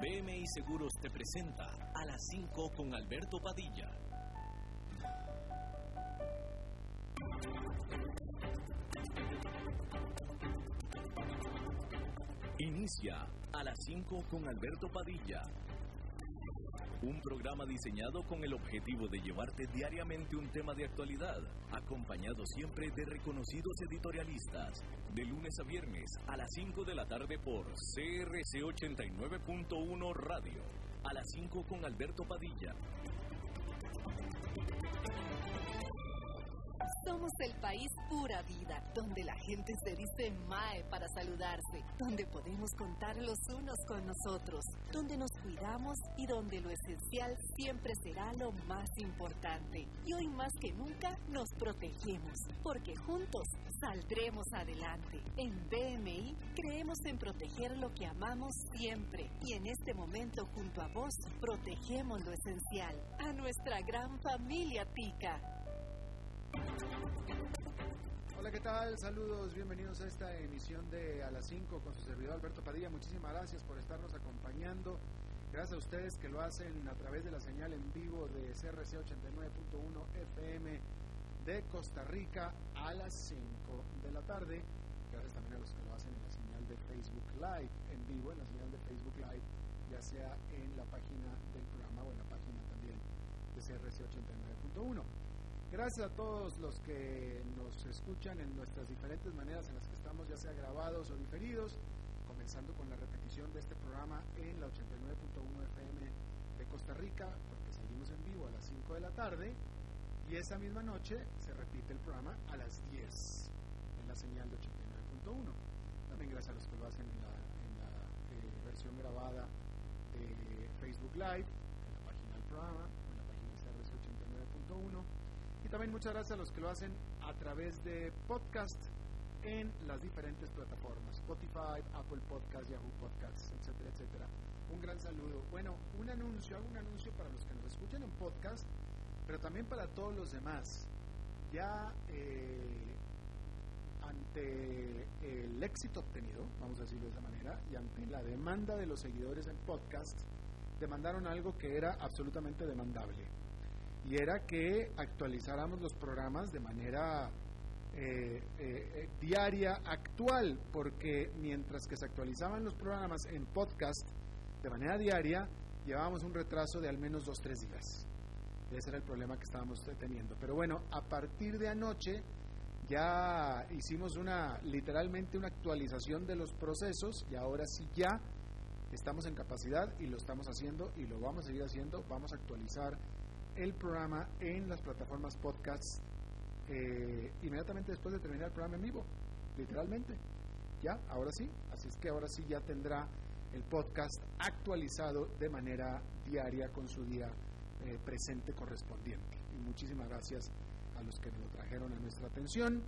BMI Seguros te presenta a las 5 con Alberto Padilla. Inicia a las 5 con Alberto Padilla. Un programa diseñado con el objetivo de llevarte diariamente un tema de actualidad, acompañado siempre de reconocidos editorialistas, de lunes a viernes a las 5 de la tarde por CRC 89.1 Radio, a las 5 con Alberto Padilla. Somos el país pura vida, donde la gente se dice Mae para saludarse, donde podemos contar los unos con nosotros, donde nos cuidamos y donde lo esencial siempre será lo más importante. Y hoy más que nunca nos protegemos, porque juntos saldremos adelante. En BMI creemos en proteger lo que amamos siempre y en este momento junto a vos protegemos lo esencial, a nuestra gran familia Tica. Hola, ¿qué tal? Saludos, bienvenidos a esta emisión de A las 5 con su servidor Alberto Padilla. Muchísimas gracias por estarnos acompañando. Gracias a ustedes que lo hacen a través de la señal en vivo de CRC 89.1 FM de Costa Rica a las 5 de la tarde. Gracias también a los que lo hacen en la señal de Facebook Live, en vivo, en la señal de Facebook Live, ya sea en la página del programa o en la página también de CRC 89.1. Gracias a todos los que nos escuchan en nuestras diferentes maneras en las que estamos, ya sea grabados o diferidos, comenzando con la repetición de este programa en la 89.1 FM de Costa Rica, porque seguimos en vivo a las 5 de la tarde, y esa misma noche se repite el programa a las 10 en la señal de 89.1. También gracias a los que lo hacen en la, eh, versión grabada de Facebook Live, en la página del programa, en la página CRC 89.1 y también muchas gracias a los que lo hacen a través de podcast en las diferentes plataformas, Spotify, Apple Podcasts, Yahoo Podcasts, etcétera, etcétera. Un gran saludo. Bueno, un anuncio, hago un anuncio para los que nos escuchan en podcast, pero también para todos los demás. Ya eh, ante el éxito obtenido, vamos a decirlo de esa manera, y ante la demanda de los seguidores en podcast, demandaron algo que era absolutamente demandable y era que actualizáramos los programas de manera eh, eh, diaria actual, porque mientras que se actualizaban los programas en podcast de manera diaria, llevábamos un retraso de al menos dos, tres días. Ese era el problema que estábamos teniendo. Pero bueno, a partir de anoche ya hicimos una, literalmente una actualización de los procesos y ahora sí ya estamos en capacidad y lo estamos haciendo y lo vamos a seguir haciendo. Vamos a actualizar el programa en las plataformas podcasts eh, inmediatamente después de terminar el programa en vivo, literalmente. Ya, ahora sí, así es que ahora sí ya tendrá el podcast actualizado de manera diaria con su día eh, presente correspondiente. Y muchísimas gracias a los que nos lo trajeron a nuestra atención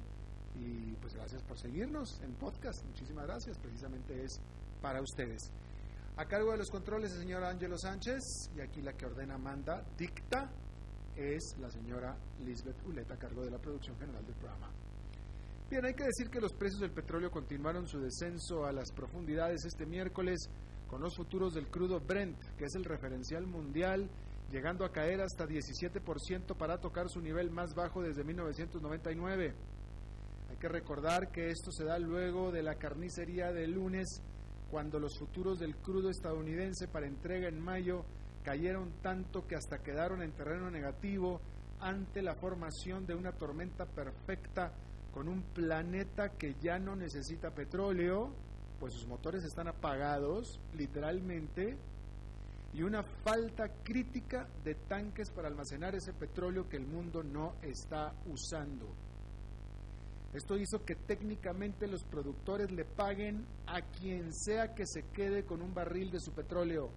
y pues gracias por seguirnos en podcast. Muchísimas gracias, precisamente es para ustedes. A cargo de los controles el señor Ángelo Sánchez y aquí la que ordena, manda, dicta es la señora Lisbeth Uleta cargo de la producción general del programa. Bien, hay que decir que los precios del petróleo continuaron su descenso a las profundidades este miércoles con los futuros del crudo Brent, que es el referencial mundial, llegando a caer hasta 17% para tocar su nivel más bajo desde 1999. Hay que recordar que esto se da luego de la carnicería del lunes, cuando los futuros del crudo estadounidense para entrega en mayo cayeron tanto que hasta quedaron en terreno negativo ante la formación de una tormenta perfecta con un planeta que ya no necesita petróleo, pues sus motores están apagados, literalmente, y una falta crítica de tanques para almacenar ese petróleo que el mundo no está usando. Esto hizo que técnicamente los productores le paguen a quien sea que se quede con un barril de su petróleo.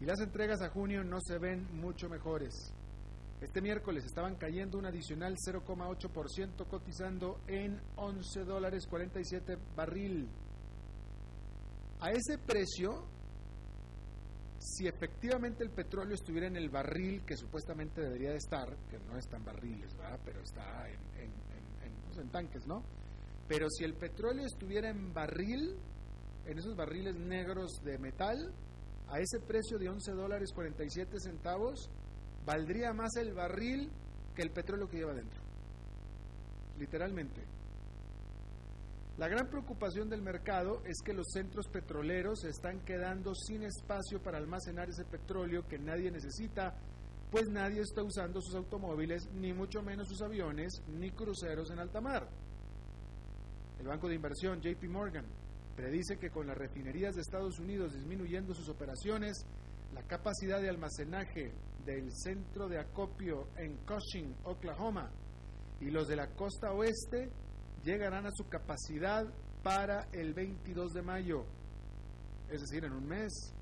Y las entregas a junio no se ven mucho mejores. Este miércoles estaban cayendo un adicional 0,8%, cotizando en 11 dólares 47 barril. A ese precio, si efectivamente el petróleo estuviera en el barril que supuestamente debería de estar, que no está en barriles, ¿verdad? pero está en, en, en, pues en tanques, ¿no? Pero si el petróleo estuviera en barril, en esos barriles negros de metal, a ese precio de 11 dólares 47 centavos, valdría más el barril que el petróleo que lleva dentro. Literalmente. La gran preocupación del mercado es que los centros petroleros se están quedando sin espacio para almacenar ese petróleo que nadie necesita, pues nadie está usando sus automóviles, ni mucho menos sus aviones, ni cruceros en alta mar. El banco de inversión JP Morgan predice que con las refinerías de Estados Unidos disminuyendo sus operaciones, la capacidad de almacenaje del centro de acopio en Cushing, Oklahoma, y los de la costa oeste llegarán a su capacidad para el 22 de mayo, es decir, en un mes.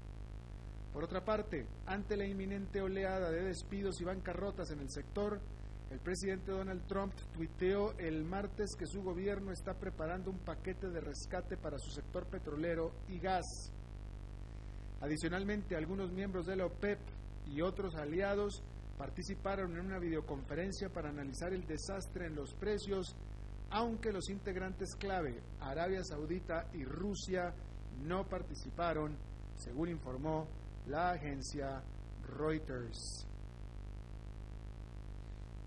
Por otra parte, ante la inminente oleada de despidos y bancarrotas en el sector, el presidente Donald Trump tuiteó el martes que su gobierno está preparando un paquete de rescate para su sector petrolero y gas. Adicionalmente, algunos miembros de la OPEP y otros aliados participaron en una videoconferencia para analizar el desastre en los precios aunque los integrantes clave, Arabia Saudita y Rusia, no participaron, según informó la agencia Reuters.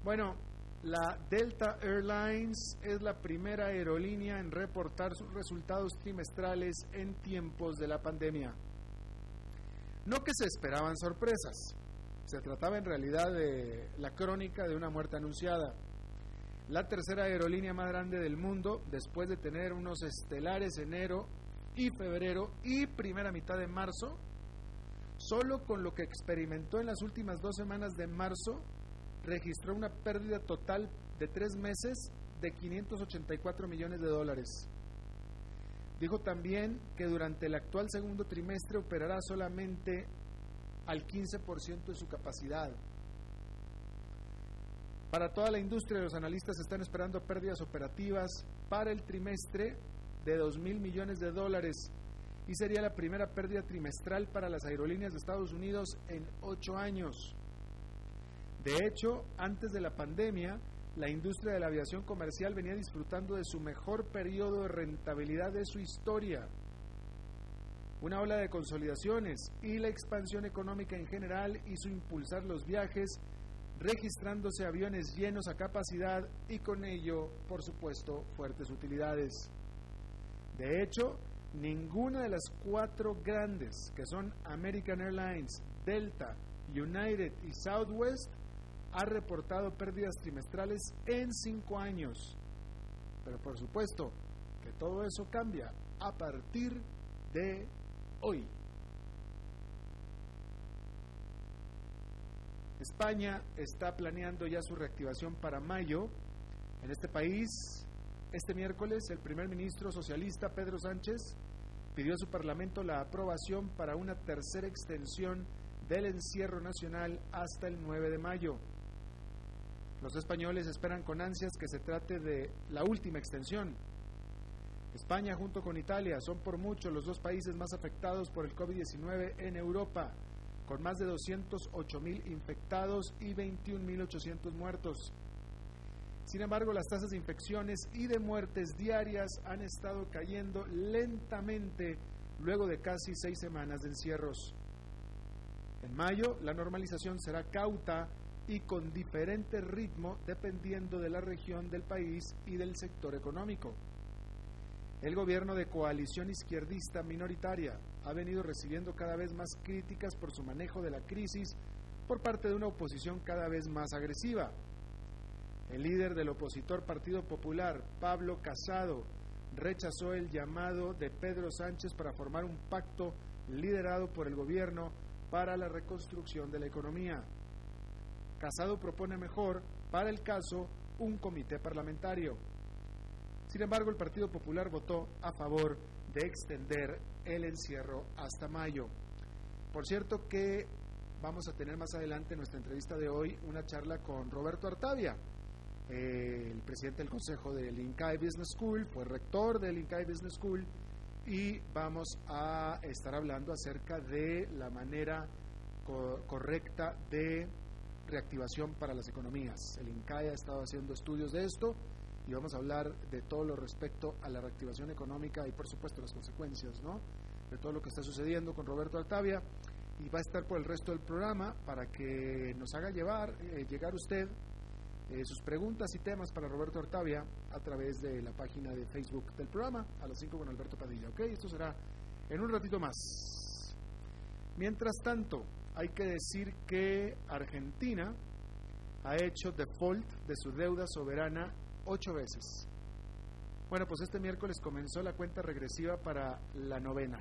Bueno, la Delta Airlines es la primera aerolínea en reportar sus resultados trimestrales en tiempos de la pandemia. No que se esperaban sorpresas, se trataba en realidad de la crónica de una muerte anunciada la tercera aerolínea más grande del mundo, después de tener unos estelares enero y febrero y primera mitad de marzo, solo con lo que experimentó en las últimas dos semanas de marzo, registró una pérdida total de tres meses de 584 millones de dólares. Dijo también que durante el actual segundo trimestre operará solamente al 15% de su capacidad. Para toda la industria, los analistas están esperando pérdidas operativas para el trimestre de 2 mil millones de dólares y sería la primera pérdida trimestral para las aerolíneas de Estados Unidos en ocho años. De hecho, antes de la pandemia, la industria de la aviación comercial venía disfrutando de su mejor periodo de rentabilidad de su historia. Una ola de consolidaciones y la expansión económica en general hizo impulsar los viajes registrándose aviones llenos a capacidad y con ello, por supuesto, fuertes utilidades. De hecho, ninguna de las cuatro grandes, que son American Airlines, Delta, United y Southwest, ha reportado pérdidas trimestrales en cinco años. Pero por supuesto que todo eso cambia a partir de hoy. España está planeando ya su reactivación para mayo. En este país, este miércoles, el primer ministro socialista Pedro Sánchez pidió a su Parlamento la aprobación para una tercera extensión del encierro nacional hasta el 9 de mayo. Los españoles esperan con ansias que se trate de la última extensión. España junto con Italia son por mucho los dos países más afectados por el COVID-19 en Europa con más de 208 mil infectados y 21.800 muertos. Sin embargo, las tasas de infecciones y de muertes diarias han estado cayendo lentamente luego de casi seis semanas de encierros. En mayo, la normalización será cauta y con diferente ritmo dependiendo de la región del país y del sector económico. El gobierno de coalición izquierdista minoritaria ha venido recibiendo cada vez más críticas por su manejo de la crisis por parte de una oposición cada vez más agresiva. El líder del opositor Partido Popular, Pablo Casado, rechazó el llamado de Pedro Sánchez para formar un pacto liderado por el gobierno para la reconstrucción de la economía. Casado propone mejor, para el caso, un comité parlamentario. Sin embargo, el Partido Popular votó a favor de extender el encierro hasta mayo. Por cierto que vamos a tener más adelante en nuestra entrevista de hoy una charla con Roberto Artavia, el presidente del consejo del INCAI Business School, fue rector del INCAI Business School y vamos a estar hablando acerca de la manera correcta de reactivación para las economías. El INCAI ha estado haciendo estudios de esto y vamos a hablar de todo lo respecto a la reactivación económica y por supuesto las consecuencias, ¿no? De todo lo que está sucediendo con Roberto Altavia y va a estar por el resto del programa para que nos haga llevar, eh, llegar usted eh, sus preguntas y temas para Roberto Altavia a través de la página de Facebook del programa a las 5 con Alberto Padilla, ¿ok? Esto será en un ratito más. Mientras tanto, hay que decir que Argentina ha hecho default de su deuda soberana ocho veces. Bueno, pues este miércoles comenzó la cuenta regresiva para la novena.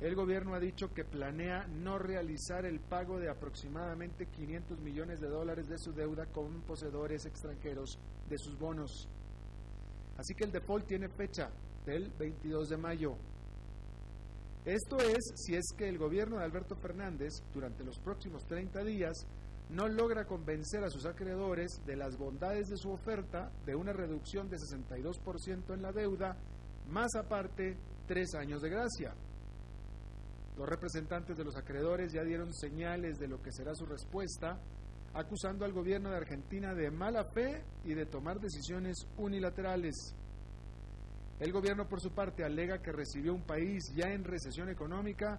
El gobierno ha dicho que planea no realizar el pago de aproximadamente 500 millones de dólares de su deuda con poseedores extranjeros de sus bonos. Así que el default tiene fecha del 22 de mayo. Esto es si es que el gobierno de Alberto Fernández durante los próximos 30 días no logra convencer a sus acreedores de las bondades de su oferta de una reducción de 62% en la deuda, más aparte tres años de gracia. Los representantes de los acreedores ya dieron señales de lo que será su respuesta, acusando al gobierno de Argentina de mala fe y de tomar decisiones unilaterales. El gobierno, por su parte, alega que recibió un país ya en recesión económica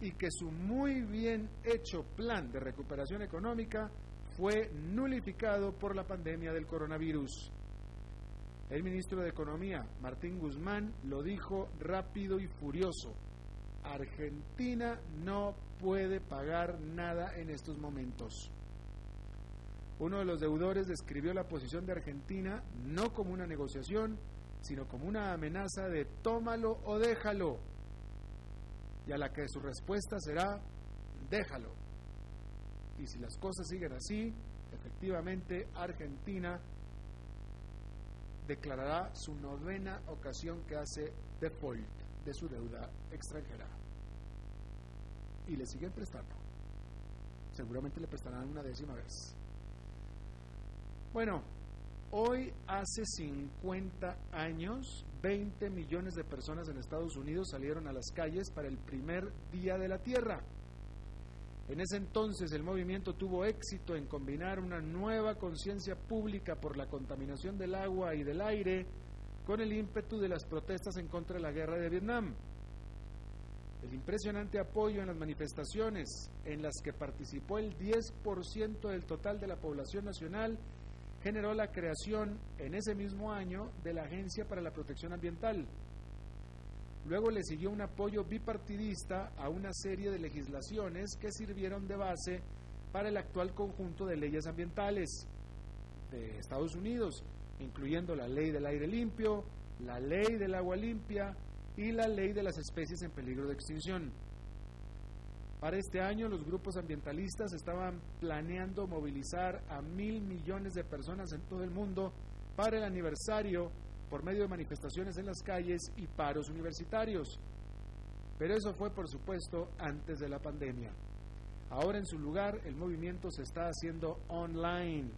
y que su muy bien hecho plan de recuperación económica fue nulificado por la pandemia del coronavirus. El ministro de Economía, Martín Guzmán, lo dijo rápido y furioso. Argentina no puede pagar nada en estos momentos. Uno de los deudores describió la posición de Argentina no como una negociación, sino como una amenaza de tómalo o déjalo y a la que su respuesta será, déjalo. Y si las cosas siguen así, efectivamente Argentina declarará su novena ocasión que hace default de su deuda extranjera. Y le siguen prestando. Seguramente le prestarán una décima vez. Bueno, hoy hace 50 años 20 millones de personas en Estados Unidos salieron a las calles para el primer Día de la Tierra. En ese entonces el movimiento tuvo éxito en combinar una nueva conciencia pública por la contaminación del agua y del aire con el ímpetu de las protestas en contra de la guerra de Vietnam. El impresionante apoyo en las manifestaciones, en las que participó el 10% del total de la población nacional, generó la creación en ese mismo año de la Agencia para la Protección Ambiental. Luego le siguió un apoyo bipartidista a una serie de legislaciones que sirvieron de base para el actual conjunto de leyes ambientales de Estados Unidos, incluyendo la ley del aire limpio, la ley del agua limpia y la ley de las especies en peligro de extinción. Para este año los grupos ambientalistas estaban planeando movilizar a mil millones de personas en todo el mundo para el aniversario por medio de manifestaciones en las calles y paros universitarios. Pero eso fue, por supuesto, antes de la pandemia. Ahora en su lugar el movimiento se está haciendo online.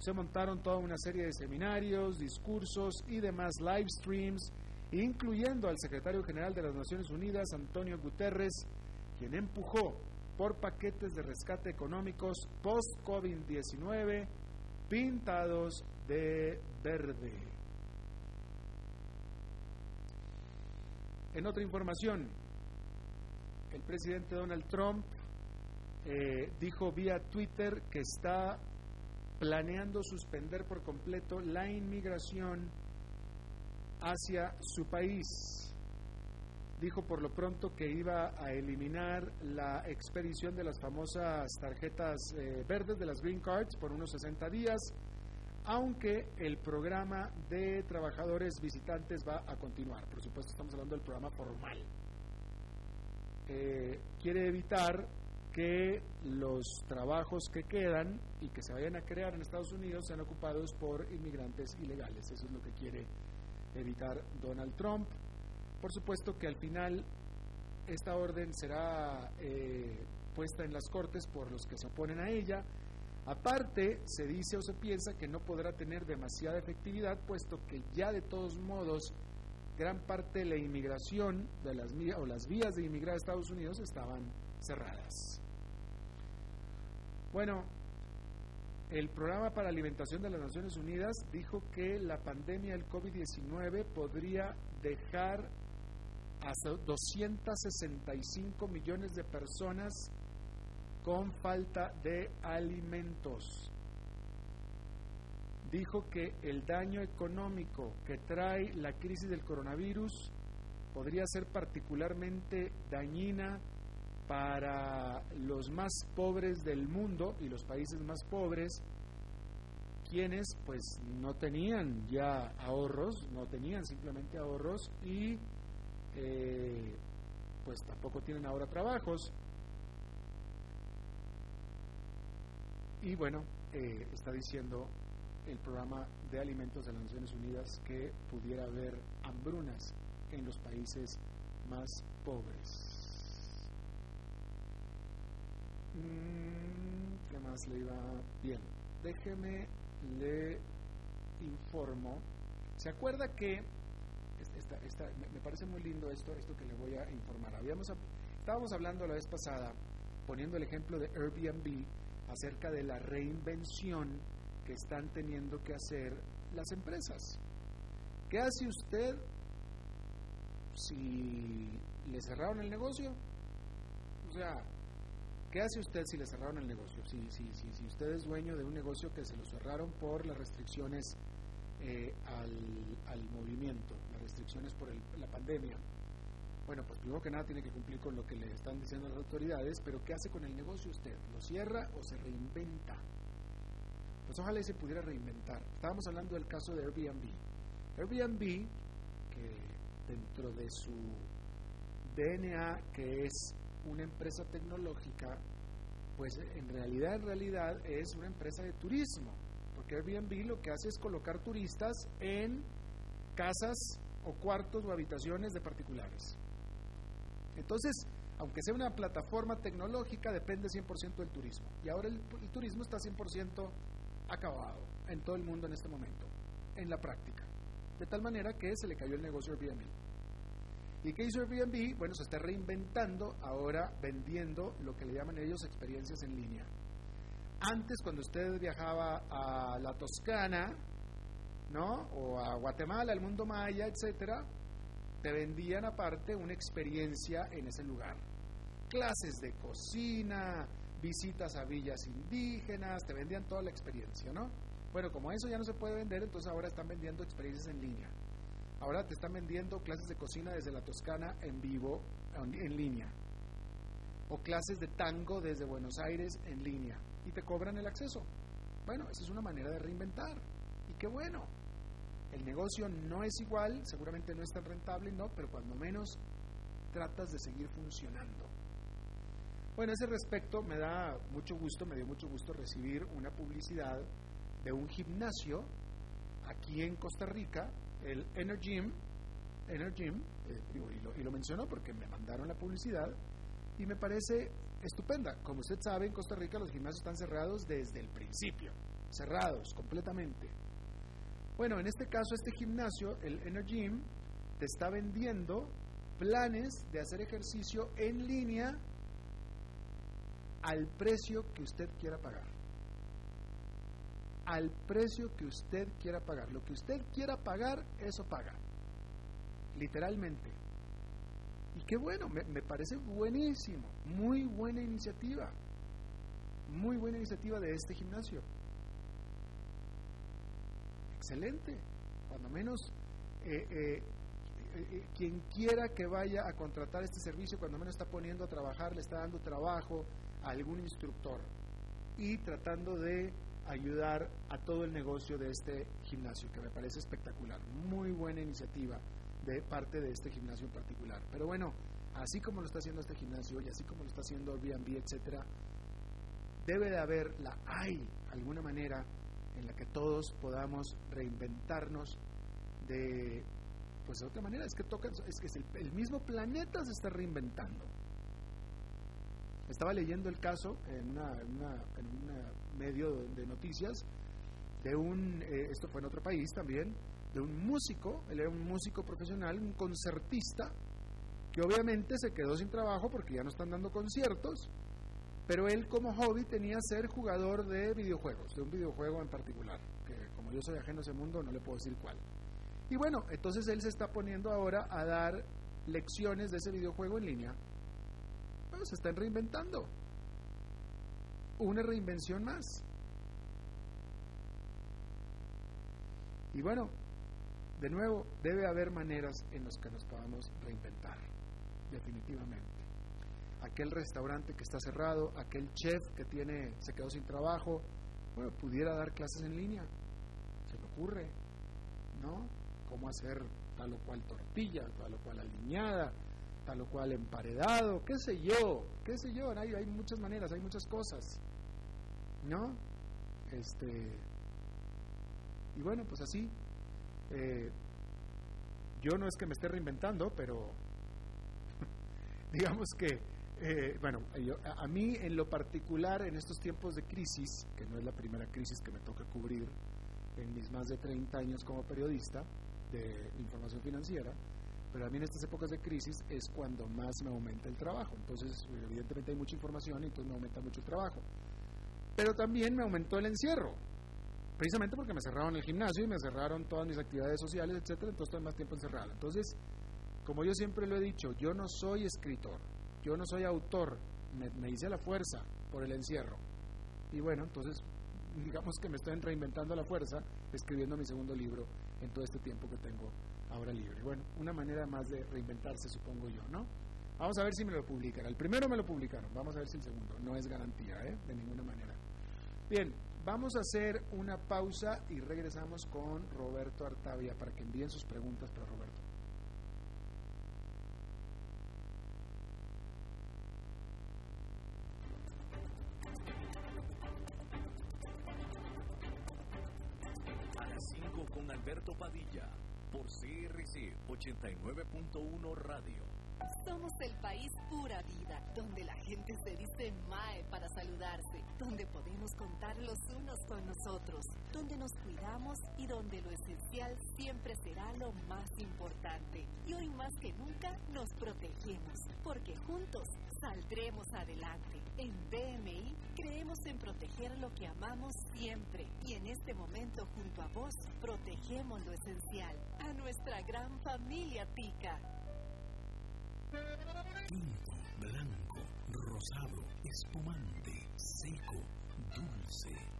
Se montaron toda una serie de seminarios, discursos y demás live streams, incluyendo al secretario general de las Naciones Unidas, Antonio Guterres, quien empujó por paquetes de rescate económicos post-COVID-19 pintados de verde. En otra información, el presidente Donald Trump eh, dijo vía Twitter que está planeando suspender por completo la inmigración hacia su país dijo por lo pronto que iba a eliminar la expedición de las famosas tarjetas eh, verdes de las Green Cards por unos 60 días, aunque el programa de trabajadores visitantes va a continuar. Por supuesto, estamos hablando del programa formal. Eh, quiere evitar que los trabajos que quedan y que se vayan a crear en Estados Unidos sean ocupados por inmigrantes ilegales. Eso es lo que quiere evitar Donald Trump. Por supuesto que al final esta orden será eh, puesta en las Cortes por los que se oponen a ella. Aparte, se dice o se piensa que no podrá tener demasiada efectividad, puesto que ya de todos modos gran parte de la inmigración de las, o las vías de inmigrar a Estados Unidos estaban cerradas. Bueno, El Programa para Alimentación de las Naciones Unidas dijo que la pandemia del COVID-19 podría dejar a 265 millones de personas con falta de alimentos. Dijo que el daño económico que trae la crisis del coronavirus podría ser particularmente dañina para los más pobres del mundo y los países más pobres, quienes pues no tenían ya ahorros, no tenían simplemente ahorros y eh, pues tampoco tienen ahora trabajos. Y bueno, eh, está diciendo el programa de alimentos de las Naciones Unidas que pudiera haber hambrunas en los países más pobres. Mm, ¿Qué más le iba? Bien, déjeme, le informo. ¿Se acuerda que me parece muy lindo esto, esto que le voy a informar? Habíamos, estábamos hablando la vez pasada, poniendo el ejemplo de Airbnb, acerca de la reinvención que están teniendo que hacer las empresas. ¿Qué hace usted si le cerraron el negocio? O sea, ¿Qué hace usted si le cerraron el negocio? Si, si, si, si usted es dueño de un negocio que se lo cerraron por las restricciones eh, al, movimiento, restricciones por la pandemia. Bueno, pues primero que nada tiene que cumplir con lo que le están diciendo las autoridades, pero ¿qué hace con el negocio usted? ¿Lo cierra o se reinventa? Pues ojalá se pudiera reinventar. Estábamos hablando del caso de Airbnb. Airbnb, que dentro de su DNA, que es una empresa tecnológica, pues en realidad, en realidad es una empresa de turismo, porque Airbnb lo que hace es colocar turistas en casas o cuartos o habitaciones de particulares. Entonces, aunque sea una plataforma tecnológica, depende 100% del turismo. Y ahora el, el turismo está 100% acabado en todo el mundo en este momento, en la práctica. De tal manera que se le cayó el negocio Airbnb. ¿Y qué hizo Airbnb? Bueno, se está reinventando ahora vendiendo lo que le llaman ellos experiencias en línea. Antes, cuando usted viajaba a la Toscana, ¿no? O a Guatemala, al mundo maya, etcétera, te vendían aparte una experiencia en ese lugar. Clases de cocina, visitas a villas indígenas, te vendían toda la experiencia, ¿no? Bueno, como eso ya no se puede vender, entonces ahora están vendiendo experiencias en línea. Ahora te están vendiendo clases de cocina desde la Toscana en vivo, en línea. O clases de tango desde Buenos Aires en línea. Y te cobran el acceso. Bueno, esa es una manera de reinventar. Y qué bueno. El negocio no es igual, seguramente no es tan rentable, no, pero cuando menos tratas de seguir funcionando. Bueno, a ese respecto me da mucho gusto, me dio mucho gusto recibir una publicidad de un gimnasio aquí en Costa Rica el Energym, Energym eh, y, lo, y lo menciono porque me mandaron la publicidad y me parece estupenda. Como usted sabe, en Costa Rica los gimnasios están cerrados desde el principio, cerrados completamente. Bueno, en este caso, este gimnasio, el Energym, te está vendiendo planes de hacer ejercicio en línea al precio que usted quiera pagar al precio que usted quiera pagar. Lo que usted quiera pagar, eso paga. Literalmente. Y qué bueno, me, me, parece buenísimo, muy buena iniciativa, muy buena iniciativa de este gimnasio. Excelente, cuando menos eh, eh, eh, quien quiera que vaya a contratar este servicio, cuando menos está poniendo a trabajar, le está dando trabajo a algún instructor y tratando de ayudar a todo el negocio de este gimnasio, que me parece espectacular. Muy buena iniciativa de parte de este gimnasio en particular. Pero bueno, así como lo está haciendo este gimnasio y así como lo está haciendo Airbnb, etcétera, debe de haber, la hay alguna manera en la que todos podamos reinventarnos de pues de otra manera. Es que toca es que el, el mismo planeta se está reinventando. Estaba leyendo el caso en, una, un medio de noticias de un, eh, esto fue en otro país también, de un músico, él era un músico profesional, un concertista, que obviamente se quedó sin trabajo porque ya no están dando conciertos, Pero él como hobby tenía ser jugador de videojuegos, de un videojuego en particular, que como yo soy ajeno a ese mundo no le puedo decir cuál. Y bueno, entonces él se está poniendo ahora a dar lecciones de ese videojuego en línea. Bueno, se están reinventando. Una reinvención más. Y bueno, de nuevo, debe haber maneras en las que nos podamos reinventar, definitivamente. Aquel restaurante que está cerrado, aquel chef que tiene, se quedó sin trabajo, bueno, pudiera dar clases en línea. Se me ocurre, ¿no? Cómo hacer tal o cual tortilla, tal o cual aliñada, tal o cual emparedado, qué sé yo, qué sé yo, hay, hay muchas maneras, hay muchas cosas, ¿no? Este, y bueno, pues así, eh, yo no es que me esté reinventando, pero digamos que, eh, bueno, a, mí en lo particular en estos tiempos de crisis, que no es la primera crisis que me toca cubrir en mis más de 30 años como periodista de información financiera, pero a mí en estas épocas de crisis es cuando más me aumenta el trabajo. Entonces, evidentemente hay mucha información y entonces me aumenta mucho el trabajo. Pero también me aumentó el encierro precisamente porque me cerraron el gimnasio y me cerraron todas mis actividades sociales, etcétera, entonces estoy más tiempo encerrado. Entonces, como yo siempre lo he dicho, yo no soy escritor, yo no soy autor, me, hice la fuerza por el encierro. Y bueno, entonces, digamos que me estoy reinventando la fuerza escribiendo mi segundo libro en todo este tiempo que tengo ahora libre. Bueno, una manera más de reinventarse, supongo yo, ¿no? Vamos a ver si me lo publican. El primero me lo publicaron, vamos a ver si el segundo. No es garantía, ¿eh? De ninguna manera. Bien, Vamos a hacer una pausa y regresamos con Roberto Artavia para que envíen sus preguntas para Roberto. Alberto Padilla por CRC 89.1 Radio. Somos el país pura vida, donde la gente se dice Mae para saludarse, donde podemos contar los unos con nosotros, donde nos cuidamos y donde lo esencial siempre será lo más importante. Y hoy más que nunca nos protegemos, porque juntos saldremos adelante. En BMI creemos en proteger lo que amamos siempre y en este momento junto a vos protegemos lo esencial, a nuestra gran familia Tica. Tinto, blanco, rosado, espumante, seco, dulce.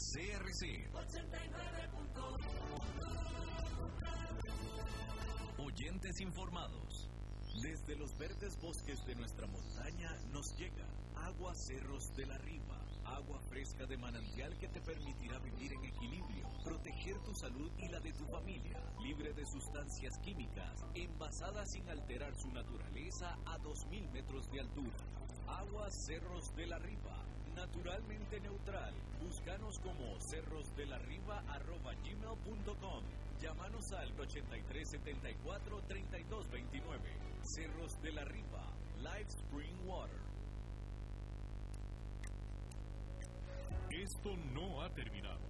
CRC 89.1 Oyentes informados. Desde los verdes bosques de nuestra montaña nos llega agua cerros de la riba, agua fresca de manantial que te permitirá vivir en equilibrio, proteger tu salud y la de tu familia, libre de sustancias químicas, envasada sin alterar su naturaleza a 2.000 metros de altura. Agua Cerros de la Riva, naturalmente neutral. Búscanos como cerrosdelarriba.gmail.com Llámanos al 8374-3229. Cerros de la Riva, Live Spring Water. Esto no ha terminado.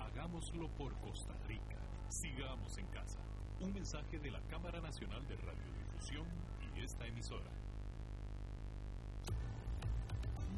Hagámoslo por Costa Rica. Sigamos en casa. Un mensaje de la Cámara Nacional de Radiodifusión y esta emisora.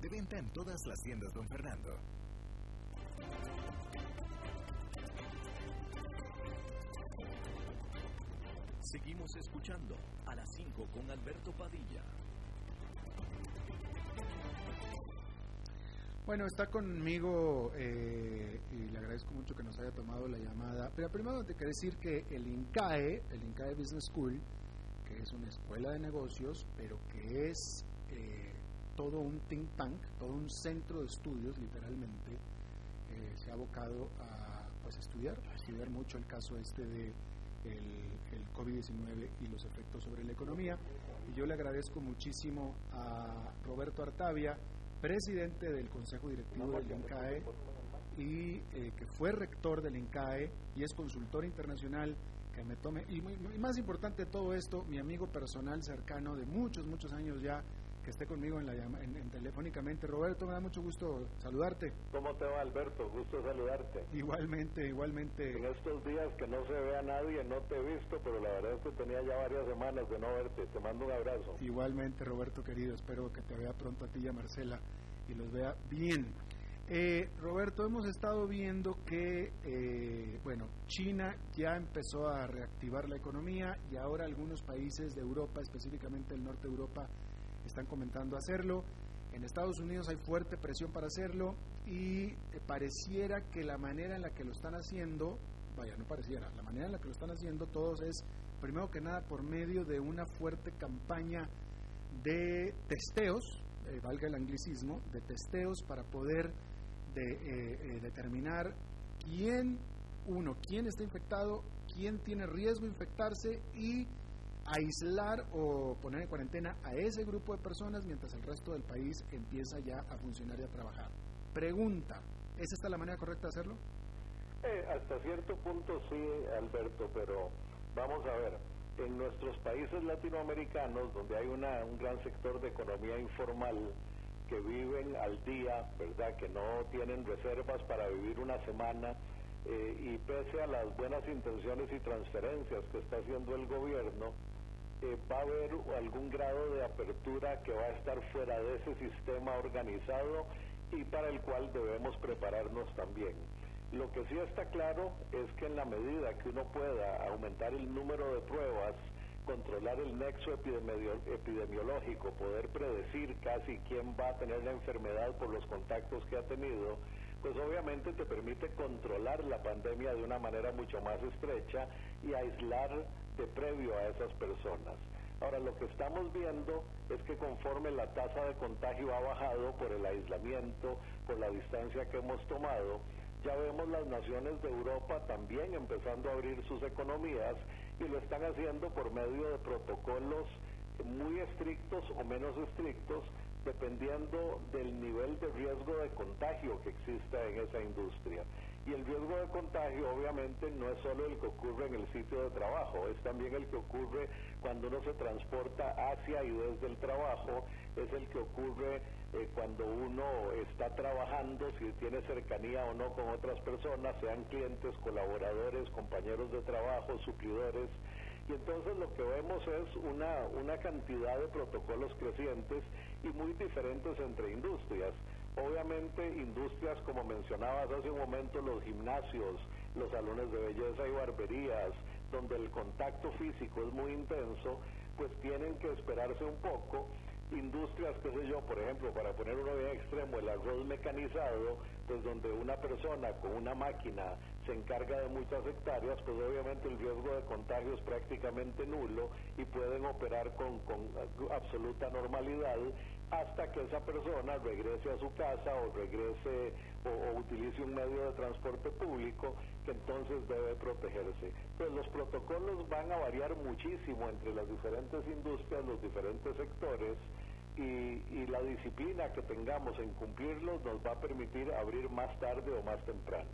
De venta en todas las tiendas Don Fernando. Seguimos escuchando a las 5 con Alberto Padilla. Bueno, está conmigo eh, y le agradezco mucho que nos haya tomado la llamada. Pero primero te quiero decir que el INCAE, el INCAE Business School, que es una escuela de negocios, pero que es eh, todo un think tank, todo un centro de estudios, literalmente, eh, se ha abocado a pues, estudiar, a estudiar mucho el caso este de el, el COVID-19 y los efectos sobre la economía. Y yo le agradezco muchísimo a Roberto Artavia, presidente del Consejo Directivo del INCAE y eh, que fue rector del INCAE y es consultor internacional que me tome, y, muy- y más importante de todo esto, mi amigo personal cercano de muchos, muchos años ya, que esté conmigo en la en- en telefónicamente. Roberto, me da mucho gusto saludarte. ¿Cómo te va, Alberto? Gusto saludarte. Igualmente, igualmente. En estos días que no se ve a nadie, no te he visto, pero la verdad es que tenía ya varias semanas de no verte. Te mando un abrazo. Igualmente, Roberto querido, espero que te vea pronto a ti y a Marcela y los vea bien. Eh, Roberto, hemos estado viendo que, eh, bueno, China ya empezó a reactivar la economía y ahora algunos países de Europa, específicamente el norte de Europa, están comentando hacerlo. En Estados Unidos hay fuerte presión para hacerlo y eh, pareciera que la manera en la que lo están haciendo, vaya, no pareciera, la manera en la que lo están haciendo todos es, primero que nada, por medio de una fuerte campaña de testeos, eh, valga el anglicismo, de testeos para poder de, eh, eh, determinar quién, uno, quién está infectado, quién tiene riesgo de infectarse y aislar o poner en cuarentena a ese grupo de personas mientras el resto del país empieza ya a funcionar y a trabajar. Pregunta, ¿es esta la manera correcta de hacerlo? Eh, hasta cierto punto sí, Alberto, pero vamos a ver. En nuestros países latinoamericanos, donde hay una, un gran sector de economía informal que viven al día, ¿verdad? Que no tienen reservas para vivir una semana, eh, y pese a las buenas intenciones y transferencias que está haciendo el gobierno, eh, va a haber algún grado de apertura que va a estar fuera de ese sistema organizado y para el cual debemos prepararnos también. Lo que sí está claro es que en la medida que uno pueda aumentar el número de pruebas, controlar el nexo epidemio- epidemiológico, poder predecir casi quién va a tener la enfermedad por los contactos que ha tenido, pues obviamente te permite controlar la pandemia de una manera mucho más estrecha y aislar previo a esas personas. Ahora, lo que estamos viendo es que conforme la tasa de contagio ha bajado por el aislamiento, por la distancia que hemos tomado, ya vemos las naciones de Europa también empezando a abrir sus economías y lo están haciendo por medio de protocolos muy estrictos o menos estrictos, dependiendo del nivel de riesgo de contagio que exista en esa industria. Y el riesgo de contagio obviamente no es solo el que ocurre en el sitio de trabajo, es también el que ocurre cuando uno se transporta hacia y desde el trabajo, es el que ocurre eh, cuando uno está trabajando, si tiene cercanía o no con otras personas, sean clientes, colaboradores, compañeros de trabajo, suplidores. Y entonces lo que vemos es una, una cantidad de protocolos crecientes y muy diferentes entre industrias. Obviamente industrias como mencionabas hace un momento, los gimnasios, los salones de belleza y barberías, donde el contacto físico es muy intenso, pues tienen que esperarse un poco. Industrias, qué sé yo, por ejemplo, para poner uno bien extremo, el arroz mecanizado, pues donde una persona con una máquina se encarga de muchas hectáreas, pues obviamente el riesgo de contagio es prácticamente nulo y pueden operar con, con absoluta normalidad hasta que esa persona regrese a su casa o regrese o, utilice un medio de transporte público que entonces debe protegerse. Pues los protocolos van a variar muchísimo entre las diferentes industrias, los diferentes sectores y, y la disciplina que tengamos en cumplirlos nos va a permitir abrir más tarde o más temprano.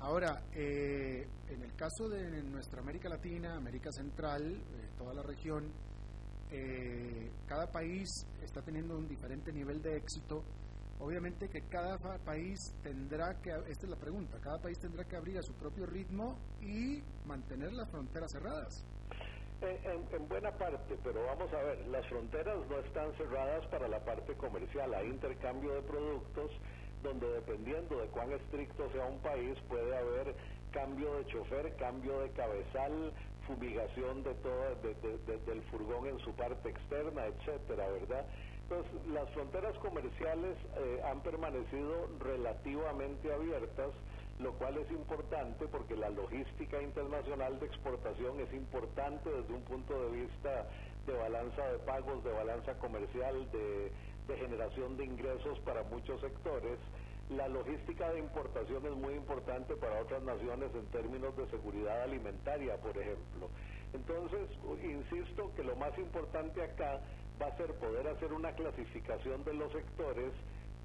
Ahora, eh, en el caso de nuestra América Latina, América Central, eh, toda la región, eh, cada país está teniendo un diferente nivel de éxito Obviamente que cada país tendrá que, esta es la pregunta, cada país tendrá que abrir a su propio ritmo y mantener las fronteras cerradas. En, buena parte, pero vamos a ver, las fronteras no están cerradas para la parte comercial, hay intercambio de productos donde dependiendo de cuán estricto sea un país puede haber cambio de chofer, cambio de cabezal, fumigación de todo, del furgón en su parte externa, etcétera, ¿verdad? Entonces, las fronteras comerciales eh, han permanecido relativamente abiertas, lo cual es importante porque la logística internacional de exportación es importante desde un punto de vista de balanza de pagos, de balanza comercial, de, de generación de ingresos para muchos sectores. La logística de importación es muy importante para otras naciones en términos de seguridad alimentaria, por ejemplo. Entonces, insisto que lo más importante acá va a ser poder hacer una clasificación de los sectores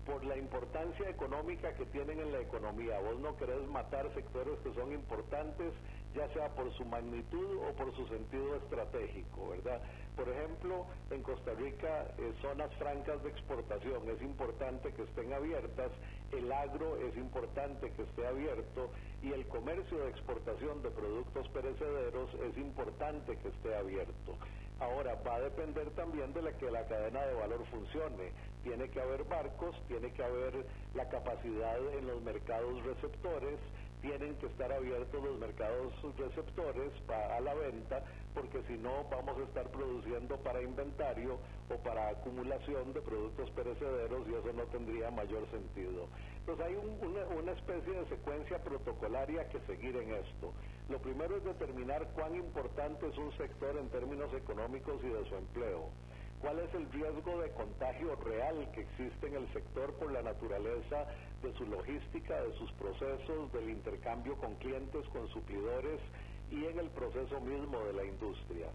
por la importancia económica que tienen en la economía. Vos no querés matar sectores que son importantes, ya sea por su magnitud o por su sentido estratégico, ¿verdad? Por ejemplo, en Costa Rica, eh, zonas francas de exportación es importante que estén abiertas, el agro es importante que esté abierto y el comercio de exportación de productos perecederos es importante que esté abierto. Ahora, va a depender también de que la cadena de valor funcione. Tiene que haber barcos, tiene que haber la capacidad en los mercados receptores, tienen que estar abiertos los mercados receptores a la venta, porque si no vamos a estar produciendo para inventario o para acumulación de productos perecederos y eso no tendría mayor sentido. Entonces hay una, una especie de secuencia protocolaria que seguir en esto. Lo primero es determinar cuán importante es un sector en términos económicos y de su empleo cuál es el riesgo de contagio real que existe en el sector por la naturaleza de su logística, de sus procesos, del intercambio con clientes, con suplidores y en el proceso mismo de la industria.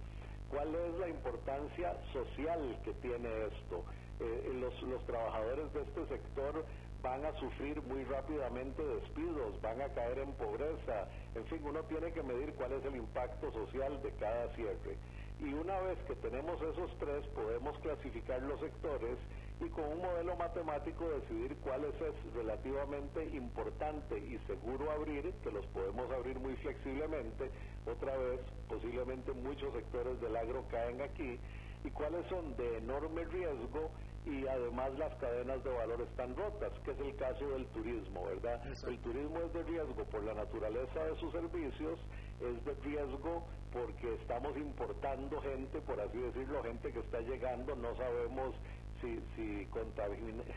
¿Cuál es la importancia social que tiene esto? Eh, los, los trabajadores de este sector van a sufrir muy rápidamente despidos, van a caer en pobreza, en fin, uno tiene que medir cuál es el impacto social de cada cierre. Y una vez que tenemos esos tres, podemos clasificar los sectores y con un modelo matemático decidir cuáles es relativamente importante y seguro abrir, que los podemos abrir muy flexiblemente. Otra vez, posiblemente muchos sectores del agro caen aquí. Y cuáles son de enorme riesgo y además las cadenas de valor están rotas, que es el caso del turismo, ¿verdad? El turismo es de riesgo por la naturaleza de sus servicios, es de riesgo porque estamos importando gente, por así decirlo, gente que está llegando, no sabemos si, si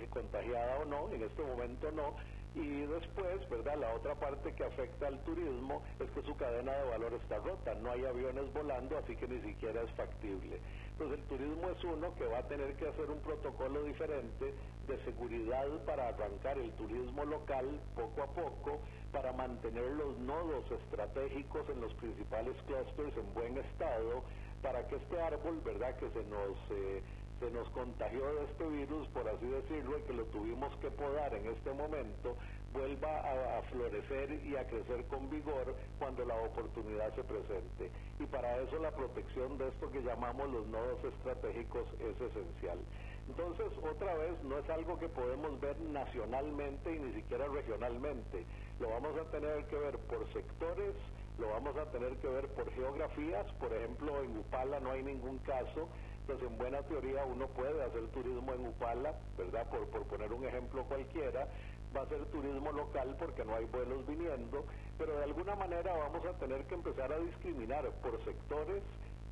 contagiada o no, en este momento no, y después, ¿verdad? La otra parte que afecta al turismo es que su cadena de valor está rota, no hay aviones volando, así que ni siquiera es factible. Entonces el turismo es uno que va a tener que hacer un protocolo diferente de seguridad para arrancar el turismo local poco a poco, para mantener los nodos estratégicos en los principales clusters en buen estado, para que este árbol, ¿verdad? Que se nos... Eh, se nos contagió de este virus, por así decirlo, y que lo tuvimos que podar en este momento, vuelva a, florecer y a crecer con vigor cuando la oportunidad se presente. Y para eso la protección de esto que llamamos los nodos estratégicos es esencial. Entonces, otra vez, no es algo que podemos ver nacionalmente y ni siquiera regionalmente. Lo vamos a tener que ver por sectores, lo vamos a tener que ver por geografías. Por ejemplo, en Upala no hay ningún caso pues en buena teoría uno puede hacer turismo en Upala, ¿verdad? Por, por poner un ejemplo cualquiera, va a ser turismo local porque no hay vuelos viniendo, pero de alguna manera vamos a tener que empezar a discriminar por sectores,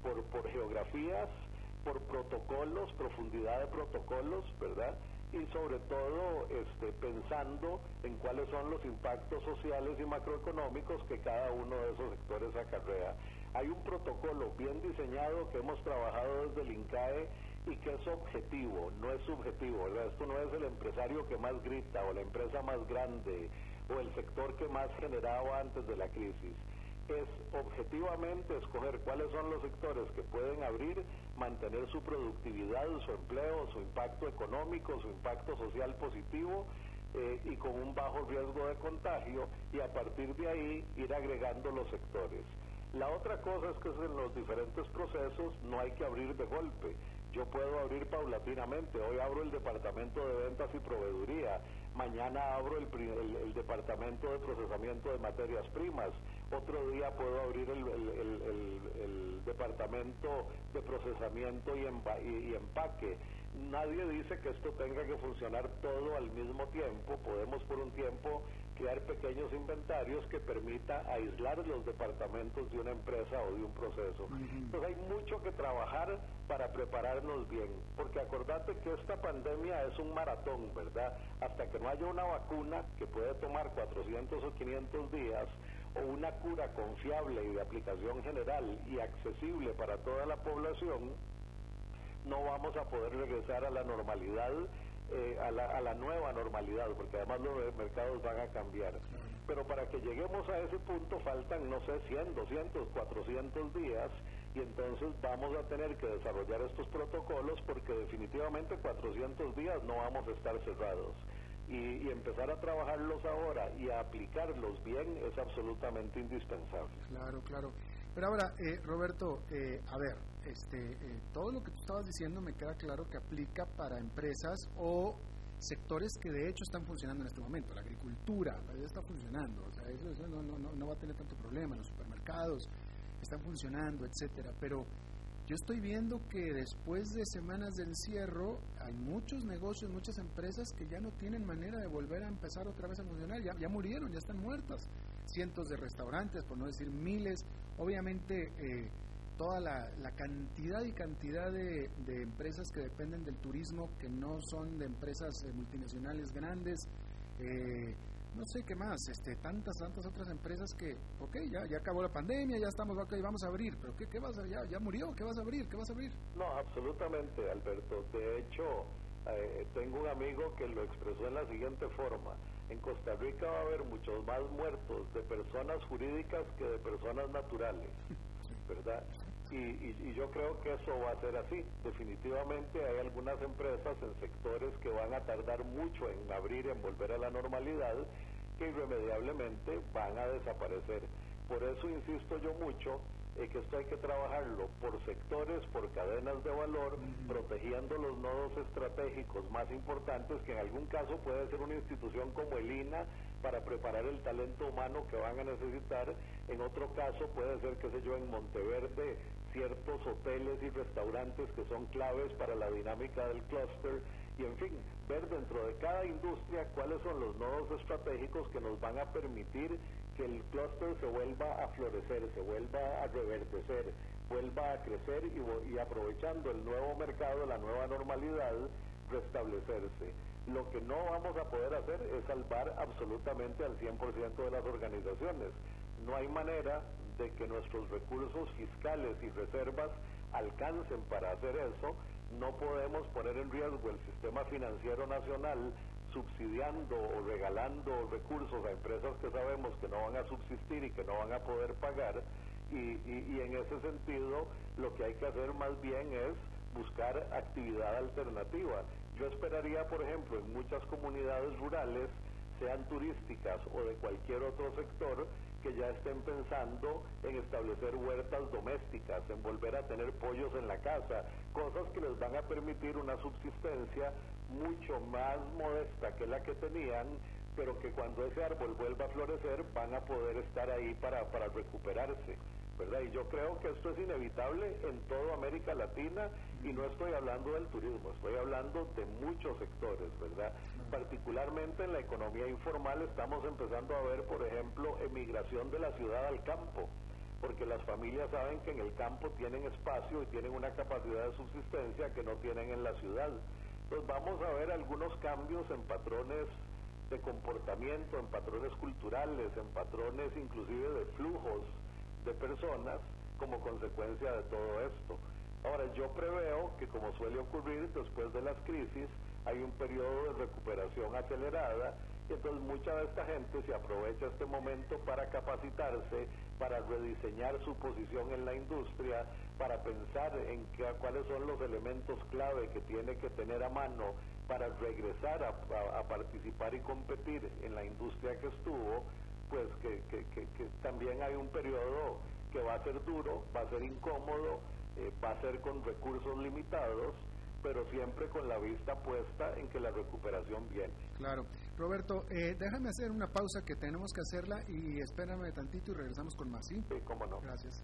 por, por geografías, por protocolos, profundidad de protocolos, ¿verdad? y sobre todo este, pensando en cuáles son los impactos sociales y macroeconómicos que cada uno de esos sectores acarrea. Hay un protocolo bien diseñado que hemos trabajado desde el INCAE y que es objetivo, no es subjetivo. ¿verdad? Esto no es el empresario que más grita o la empresa más grande o el sector que más generaba antes de la crisis es objetivamente escoger cuáles son los sectores que pueden abrir, mantener su productividad, su empleo, su impacto económico, su impacto social positivo eh, y con un bajo riesgo de contagio y a partir de ahí ir agregando los sectores. La otra cosa es que en los diferentes procesos no hay que abrir de golpe yo puedo abrir paulatinamente. Hoy abro el departamento de ventas y proveeduría. Mañana abro el, el, departamento de procesamiento de materias primas. Otro día puedo abrir el, el departamento de procesamiento y, y empaque. Nadie dice que esto tenga que funcionar todo al mismo tiempo. Podemos por un tiempo crear pequeños inventarios que permita aislar los departamentos de una empresa o de un proceso. Entonces hay mucho que trabajar para prepararnos bien, porque acordate que esta pandemia es un maratón, ¿verdad? Hasta que no haya una vacuna que puede tomar 400 o 500 días, o una cura confiable y de aplicación general y accesible para toda la población, no vamos a poder regresar a la normalidad eh, a, la, a, la, nueva normalidad, porque además los mercados van a cambiar. Pero para que lleguemos a ese punto faltan, no sé, 100, 200, 400 días y entonces vamos a tener que desarrollar estos protocolos porque definitivamente 400 días no vamos a estar cerrados. Y, y, empezar a trabajarlos ahora y a aplicarlos bien es absolutamente indispensable. Claro, claro. Pero ahora, eh, Roberto, eh, a ver, este, eh, todo lo que tú estabas diciendo me queda claro que aplica para empresas o sectores que de hecho están funcionando en este momento. La agricultura ya está funcionando, o sea, eso, no, va a tener tanto problema. Los supermercados están funcionando, etcétera. Pero yo estoy viendo que después de semanas de encierro hay muchos negocios, muchas empresas que ya no tienen manera de volver a empezar otra vez a funcionar. Ya murieron, ya están muertas. Cientos de restaurantes, por no decir miles. Obviamente. Eh, toda la, cantidad y cantidad de, empresas que dependen del turismo, que no son de empresas eh, multinacionales grandes, eh, no sé qué más, este, tantas, tantas otras empresas que, ok, ya, ya acabó la pandemia, ya estamos, ok, vamos a abrir, pero ¿qué, qué vas a, ya, ya murió, ¿qué vas a abrir? ¿Qué vas a abrir? No, absolutamente, Alberto. De hecho, eh, tengo un amigo que lo expresó en la siguiente forma. En Costa Rica va a haber muchos más muertos de personas jurídicas que de personas naturales, ¿verdad? Y, yo creo que eso va a ser así. Definitivamente hay algunas empresas en sectores que van a tardar mucho en abrir, en volver a la normalidad, que irremediablemente van a desaparecer. Por eso insisto yo mucho en que esto hay que trabajarlo por sectores, por cadenas de valor, protegiendo los nodos estratégicos más importantes, que en algún caso puede ser una institución como el INA para preparar el talento humano que van a necesitar, en otro caso puede ser, qué sé yo, en Monteverde ciertos hoteles y restaurantes que son claves para la dinámica del clúster. Y en fin, ver dentro de cada industria cuáles son los nodos estratégicos que nos van a permitir que el clúster se vuelva a florecer, se vuelva a reverdecer, vuelva a crecer y, aprovechando el nuevo mercado, la nueva normalidad, restablecerse. Lo que no vamos a poder hacer es salvar absolutamente al 100% de las organizaciones. No hay manera de que nuestros recursos fiscales y reservas alcancen para hacer eso, no podemos poner en riesgo el sistema financiero nacional subsidiando o regalando recursos a empresas que sabemos que no van a subsistir y que no van a poder pagar y, y en ese sentido lo que hay que hacer más bien es buscar actividad alternativa. Yo esperaría, por ejemplo, en muchas comunidades rurales, sean turísticas o de cualquier otro sector, que ya estén pensando en establecer huertas domésticas, en volver a tener pollos en la casa, cosas que les van a permitir una subsistencia mucho más modesta que la que tenían, pero que cuando ese árbol vuelva a florecer van a poder estar ahí para, para recuperarse. ¿verdad? Y yo creo que esto es inevitable en toda América Latina y no estoy hablando del turismo, estoy hablando de muchos sectores, ¿verdad? Particularmente en la economía informal estamos empezando a ver, por ejemplo, emigración de la ciudad al campo, porque las familias saben que en el campo tienen espacio y tienen una capacidad de subsistencia que no tienen en la ciudad. Entonces vamos a ver algunos cambios en patrones de comportamiento, en patrones culturales, en patrones inclusive de flujos de personas como consecuencia de todo esto. Ahora, yo preveo que como suele ocurrir después de las crisis, hay un periodo de recuperación acelerada y entonces mucha de esta gente se aprovecha este momento para capacitarse, para rediseñar su posición en la industria, para pensar en cuáles son los elementos clave que tiene que tener a mano para regresar a participar y competir en la industria que estuvo pues que, que, que, también hay un periodo que va a ser duro, va a ser incómodo, eh, va a ser con recursos limitados, pero siempre con la vista puesta en que la recuperación viene. Claro. Roberto, eh, déjame hacer una pausa que tenemos que hacerla y espérame tantito y regresamos con más, ¿sí? Sí, cómo no. Gracias.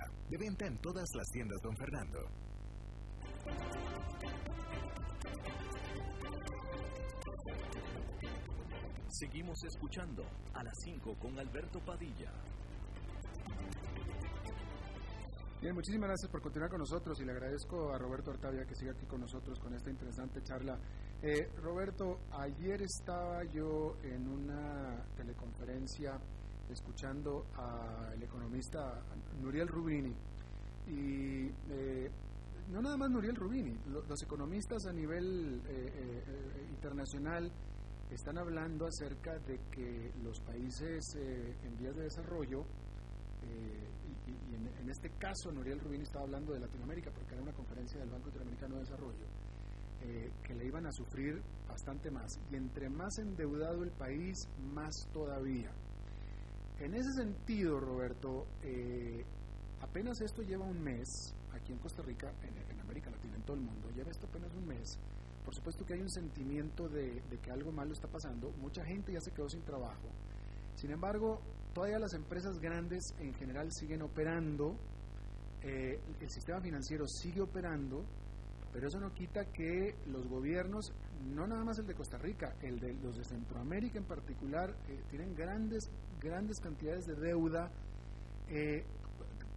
De venta en todas las tiendas Don Fernando. Seguimos escuchando a las 5 con Alberto Padilla. Bien, muchísimas gracias por continuar con nosotros y le agradezco a Roberto Artavia que siga aquí con nosotros con esta interesante charla. Eh, Roberto, ayer estaba yo en una teleconferencia escuchando al economista Nuriel Rubini. Y eh, no nada más Nuriel Rubini, lo- los economistas a nivel eh, eh, eh, internacional están hablando acerca de que los países en vías de desarrollo y, en, este caso Nuriel Rubini estaba hablando de Latinoamérica porque era una conferencia del Banco Interamericano de Desarrollo que le iban a sufrir bastante más. Y entre más endeudado el país más todavía en ese sentido Roberto eh, apenas esto lleva un mes aquí en Costa Rica en, América Latina en todo el mundo lleva esto apenas un mes. Por supuesto que hay un sentimiento de, de que algo malo está pasando. Mucha gente ya se quedó sin trabajo. Sin embargo, todavía las empresas grandes en general siguen operando, eh, el sistema financiero sigue operando, pero eso no quita que los gobiernos, no nada más el de Costa Rica, el de los de Centroamérica en particular, eh, tienen grandes, grandes cantidades de deuda. Eh,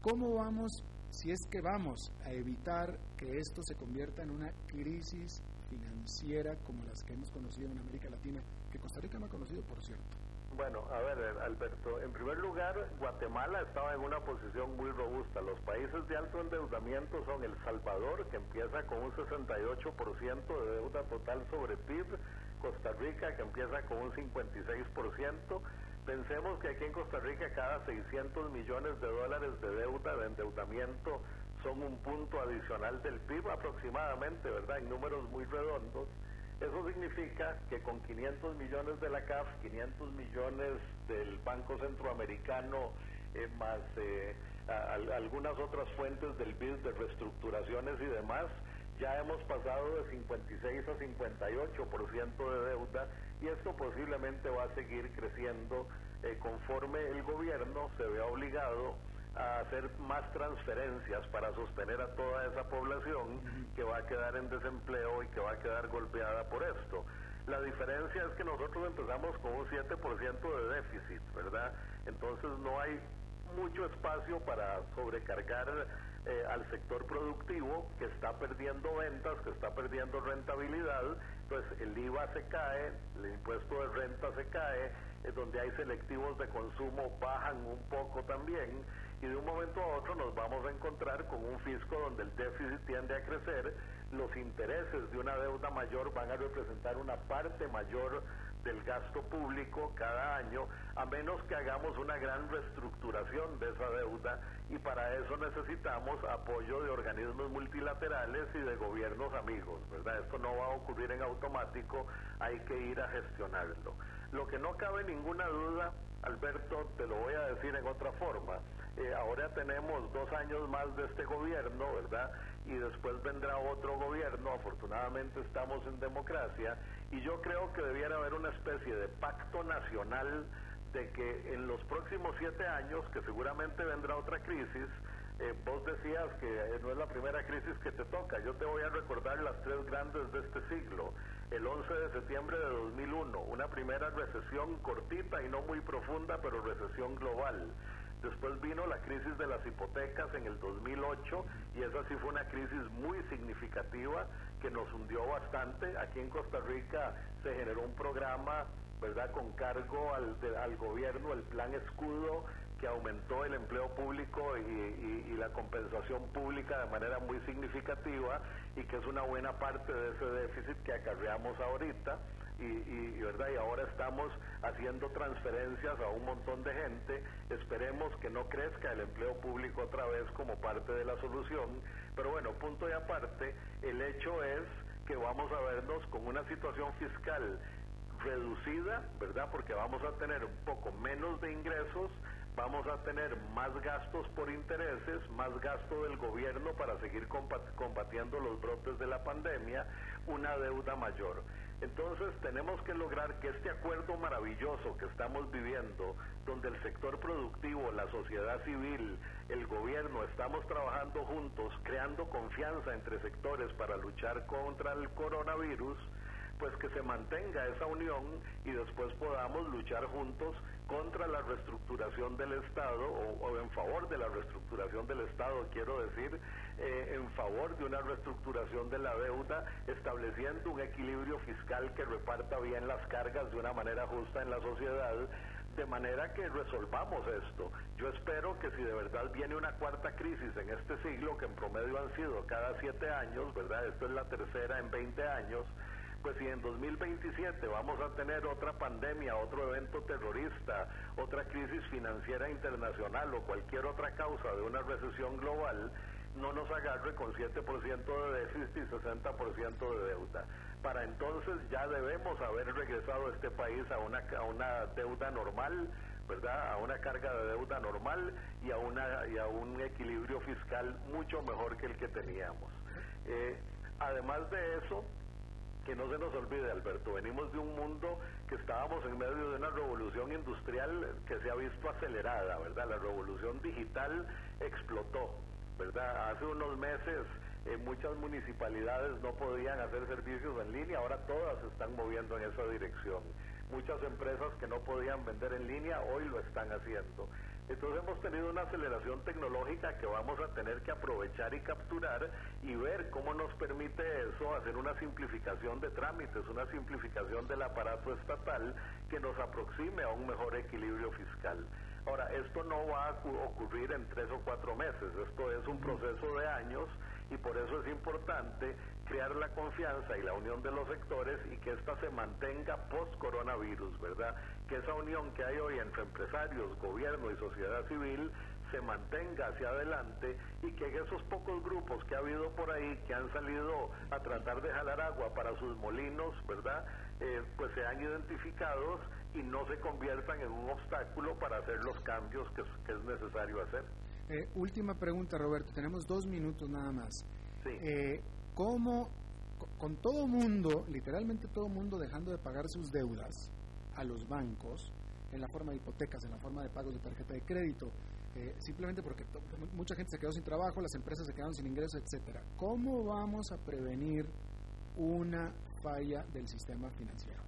¿Cómo vamos, si es que vamos a evitar que esto se convierta en una crisis financiera como las que hemos conocido en América Latina, que Costa Rica no ha conocido, por cierto? Bueno, a ver, Alberto, en primer lugar, Guatemala estaba en una posición muy robusta. Los países de alto endeudamiento son El Salvador, que empieza con un 68% de deuda total sobre PIB, Costa Rica, que empieza con un 56%. Pensemos que aquí en Costa Rica cada 600 millones de dólares de deuda, de endeudamiento, son un punto adicional del PIB aproximadamente, ¿verdad? En números muy redondos. Eso significa que con 500 millones de la CAF, 500 millones del Banco Centroamericano, eh, más eh, algunas otras fuentes del BID de reestructuraciones y demás, ya hemos pasado de 56 a 58% de deuda y esto posiblemente va a seguir creciendo eh, conforme el gobierno se vea obligado a hacer más transferencias para sostener a toda esa población que va a quedar en desempleo y que va a quedar golpeada por esto. La diferencia es que nosotros empezamos con un 7% de déficit, ¿verdad? Entonces no hay mucho espacio para sobrecargar eh, al sector productivo que está perdiendo ventas, que está perdiendo rentabilidad, entonces el IVA se cae, el impuesto de renta se cae, eh, donde hay selectivos de consumo bajan un poco también y de un momento a otro nos vamos a encontrar con un fisco donde el déficit tiende a crecer, los intereses de una deuda mayor van a representar una parte mayor del gasto público cada año, a menos que hagamos una gran reestructuración de esa deuda y para eso necesitamos apoyo de organismos multilaterales y de gobiernos amigos, ¿verdad? Esto no va a ocurrir en automático, hay que ir a gestionarlo. Lo que no cabe ninguna duda, Alberto, te lo voy a decir en otra forma, eh, ahora tenemos dos años más de este gobierno, ¿verdad? Y después vendrá otro gobierno, afortunadamente estamos en democracia, y yo creo que debiera haber una especie de pacto nacional de que en los próximos siete años, que seguramente vendrá otra crisis, eh, vos decías que eh, no es la primera crisis que te toca. Yo te voy a recordar las tres grandes de este siglo. El 11 de septiembre de 2001, una primera recesión cortita y no muy profunda, pero recesión global. Después vino la crisis de las hipotecas en el 2008 y esa sí fue una crisis muy significativa que nos hundió bastante. Aquí en Costa Rica se generó un programa, ¿verdad?, con cargo al, al gobierno, el plan escudo, que aumentó el empleo público y, la compensación pública de manera muy significativa y que es una buena parte de ese déficit que acarreamos ahorita y, verdad y ahora estamos haciendo transferencias a un montón de gente. Esperemos que no crezca el empleo público otra vez como parte de la solución. Pero bueno punto y aparte el hecho es que vamos a vernos con una situación fiscal reducida verdad porque vamos a tener un poco menos de ingresos vamos a tener más gastos por intereses, más gasto del gobierno para seguir combatiendo los brotes de la pandemia, una deuda mayor. Entonces tenemos que lograr que este acuerdo maravilloso que estamos viviendo, donde el sector productivo, la sociedad civil, el gobierno, estamos trabajando juntos, creando confianza entre sectores para luchar contra el coronavirus, pues que se mantenga esa unión y después podamos luchar juntos contra la reestructuración del Estado o, en favor de la reestructuración del Estado, quiero decir, eh, en favor de una reestructuración de la deuda, estableciendo un equilibrio fiscal que reparta bien las cargas de una manera justa en la sociedad, de manera que resolvamos esto. Yo espero que si de verdad viene una cuarta crisis en este siglo, que en promedio han sido cada siete años, ¿verdad? Esto es la tercera en 20 años, pues si en 2027 vamos a tener otra pandemia, otro evento terrorista, otra crisis financiera internacional o cualquier otra causa de una recesión global, no nos agarre con 7% de déficit y 60% de deuda. Para entonces ya debemos haber regresado a este país a una, a una deuda normal, ¿verdad? A una carga de deuda normal y a, una, y a un equilibrio fiscal mucho mejor que el que teníamos. Eh, además de eso, que no se nos olvide, Alberto, venimos de un mundo que estábamos en medio de una revolución industrial que se ha visto acelerada, ¿verdad? La revolución digital explotó, ¿verdad? Hace unos meses eh, muchas municipalidades no podían hacer servicios en línea, ahora todas están moviendo en esa dirección. Muchas empresas que no podían vender en línea hoy lo están haciendo. Entonces hemos tenido una aceleración tecnológica que vamos a tener que aprovechar y capturar y ver cómo nos permite eso hacer una simplificación de trámites, una simplificación del aparato estatal que nos aproxime a un mejor equilibrio fiscal. Ahora, esto no va a ocurrir en tres o cuatro meses, esto es un proceso de años y por eso es importante crear la confianza y la unión de los sectores y que ésta se mantenga post-coronavirus, ¿verdad? Que esa unión que hay hoy entre empresarios, gobierno y sociedad civil se mantenga hacia adelante y que esos pocos grupos que ha habido por ahí que han salido a tratar de jalar agua para sus molinos, ¿verdad? Eh, pues sean identificados y no se conviertan en un obstáculo para hacer los cambios que, es necesario hacer. Eh, última pregunta, Roberto. Tenemos dos minutos nada más. Sí. Eh, cómo con todo mundo, literalmente todo mundo dejando de pagar sus deudas a los bancos en la forma de hipotecas, en la forma de pagos de tarjeta de crédito, eh, simplemente porque mucha gente se quedó sin trabajo, las empresas se quedaron sin ingresos, etcétera. ¿Cómo vamos a prevenir una falla del sistema financiero?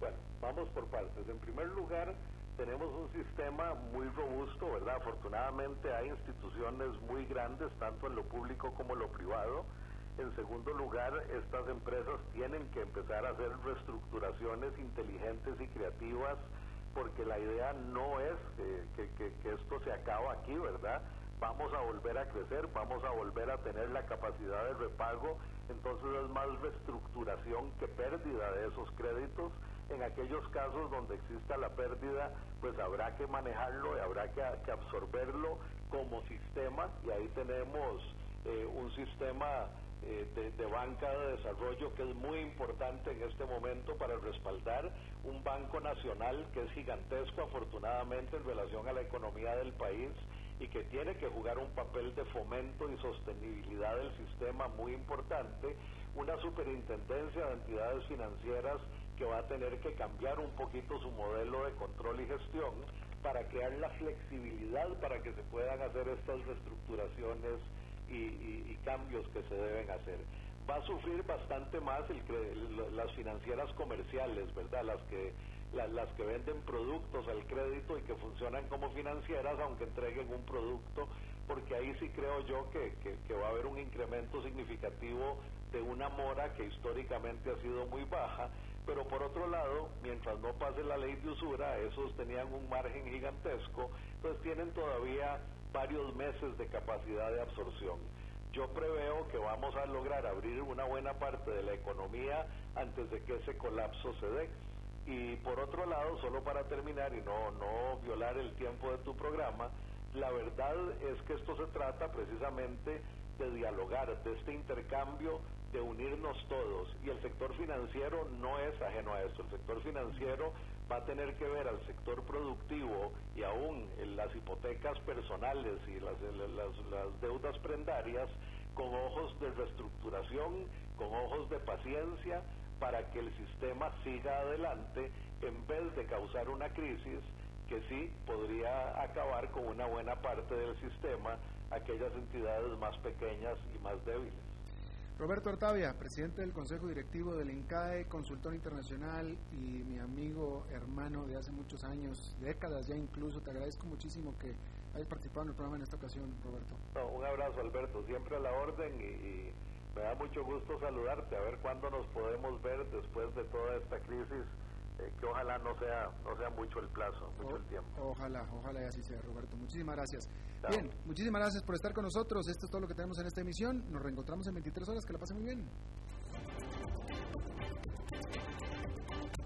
Bueno, vamos por partes. En primer lugar, tenemos un sistema muy robusto, ¿verdad? Afortunadamente hay instituciones muy grandes, tanto en lo público como en lo privado, en segundo lugar, estas empresas tienen que empezar a hacer reestructuraciones inteligentes y creativas porque la idea no es que, esto se acaba aquí, ¿verdad? Vamos a volver a crecer, vamos a volver a tener la capacidad de repago, entonces es más reestructuración que pérdida de esos créditos. En aquellos casos donde exista la pérdida, pues habrá que manejarlo y habrá que, absorberlo como sistema y ahí tenemos eh, un sistema eh, de, banca de desarrollo que es muy importante en este momento para respaldar un banco nacional que es gigantesco afortunadamente en relación a la economía del país y que tiene que jugar un papel de fomento y sostenibilidad del sistema muy importante, una superintendencia de entidades financieras que va a tener que cambiar un poquito su modelo de control y gestión para crear la flexibilidad para que se puedan hacer estas reestructuraciones y, cambios que se deben hacer. Va a sufrir bastante más las financieras comerciales, ¿verdad? Las que venden productos al crédito y que funcionan como financieras aunque entreguen un producto, porque ahí sí creo yo que, va a haber un incremento significativo de una mora que históricamente ha sido muy baja, pero por otro lado, mientras no pase la ley de usura, esos tenían un margen gigantesco, entonces tienen todavía varios meses de capacidad de absorción. Yo preveo que vamos a lograr abrir una buena parte de la economía antes de que ese colapso se dé y por otro lado, solo para terminar y no, no violar el tiempo de tu programa, la verdad es que esto se trata precisamente de dialogar, de este intercambio, de unirnos todos. Y el sector financiero no es ajeno a esto. El sector financiero va a tener que ver al sector productivo y aún las hipotecas personales y las, las, las deudas prendarias con ojos de reestructuración, con ojos de paciencia, para que el sistema siga adelante en vez de causar una crisis que sí podría acabar con una buena parte del sistema, aquellas entidades más pequeñas y más débiles. Roberto Artavia, presidente del Consejo Directivo del INCAE, consultor internacional y mi amigo hermano de hace muchos años, décadas ya incluso, te agradezco muchísimo que hayas participado en el programa en esta ocasión, Roberto. un abrazo, Alberto, siempre a la orden y me da mucho gusto saludarte, a ver cuándo nos podemos ver después de toda esta crisis, eh, que ojalá no sea no sea mucho el plazo, mucho el tiempo. Ojalá, ojalá y así sea, Roberto. Muchísimas gracias. Bien, muchísimas gracias por estar con nosotros. Esto es todo lo que tenemos en esta emisión. Nos reencontramos en 23 horas. Que la pasen muy bien.